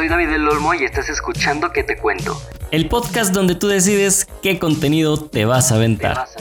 soy David El Olmo y estás escuchando que te cuento? El podcast donde tú decides qué contenido te vas a aventar. Te vas a